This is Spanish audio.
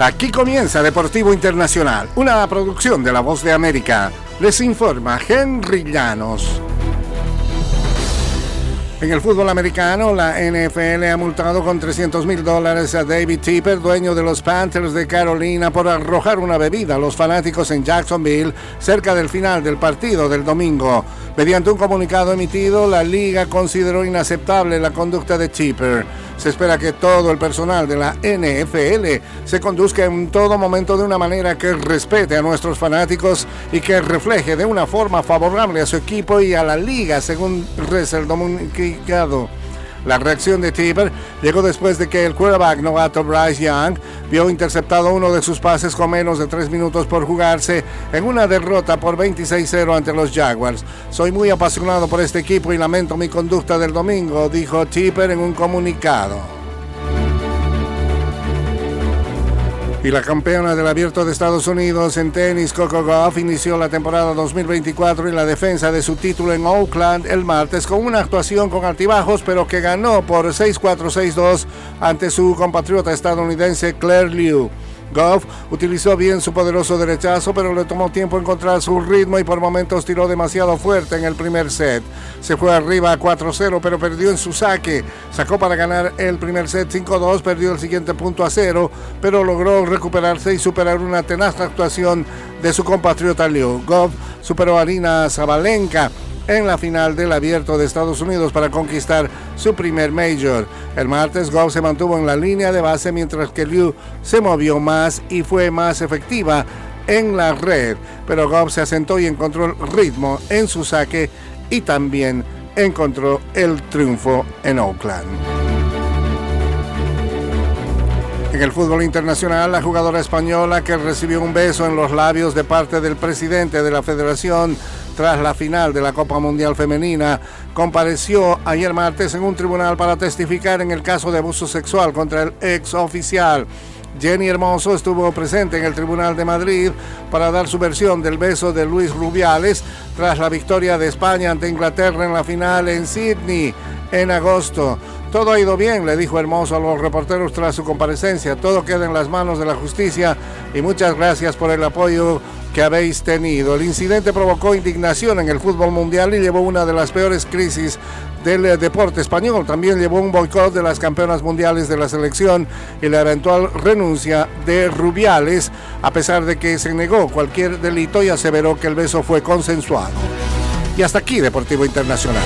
Aquí comienza Deportivo Internacional, una producción de La Voz de América. Les informa Henry Llanos. En el fútbol americano, la NFL ha multado con 300 mil dólares a David Tipper, dueño de los Panthers de Carolina, por arrojar una bebida a los fanáticos en Jacksonville cerca del final del partido del domingo. Mediante un comunicado emitido, la liga consideró inaceptable la conducta de Tipper. Se espera que todo el personal de la NFL se conduzca en todo momento de una manera que respete a nuestros fanáticos y que refleje de una forma favorable a su equipo y a la liga, según reza el comunicado. La reacción de Tipper llegó después de que el quarterback novato Bryce Young vio interceptado uno de sus pases con menos de tres minutos por jugarse en una derrota por 26-0 ante los Jaguars. Soy muy apasionado por este equipo y lamento mi conducta del domingo, dijo Tipper en un comunicado. Y la campeona del Abierto de Estados Unidos en tenis, Coco Gauff, inició la temporada 2024 y la defensa de su título en Oakland el martes con una actuación con altibajos, pero que ganó por 6-4-6-2 ante su compatriota estadounidense Claire Liu. Goff utilizó bien su poderoso derechazo, pero le tomó tiempo encontrar su ritmo y por momentos tiró demasiado fuerte en el primer set. Se fue arriba a 4-0, pero perdió en su saque. Sacó para ganar el primer set 5-2, perdió el siguiente punto a 0, pero logró recuperarse y superar una tenaz actuación de su compatriota Liu. Goff superó a Arina Zabalenka en la final del Abierto de Estados Unidos para conquistar su primer Major. El martes Goff se mantuvo en la línea de base mientras que Liu se movió más y fue más efectiva en la red, pero Goff se asentó y encontró el ritmo en su saque y también encontró el triunfo en Oakland. En el fútbol internacional, la jugadora española que recibió un beso en los labios de parte del presidente de la federación tras la final de la Copa Mundial Femenina, compareció ayer martes en un tribunal para testificar en el caso de abuso sexual contra el ex oficial. Jenny Hermoso estuvo presente en el Tribunal de Madrid para dar su versión del beso de Luis Rubiales tras la victoria de España ante Inglaterra en la final en Sydney en agosto. Todo ha ido bien, le dijo Hermoso a los reporteros tras su comparecencia. Todo queda en las manos de la justicia y muchas gracias por el apoyo que habéis tenido. El incidente provocó indignación en el fútbol mundial y llevó una de las peores crisis del eh, deporte español. También llevó un boicot de las campeonas mundiales de la selección y la eventual renuncia de Rubiales, a pesar de que se negó cualquier delito y aseveró que el beso fue consensuado. Y hasta aquí, Deportivo Internacional.